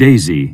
Daisy.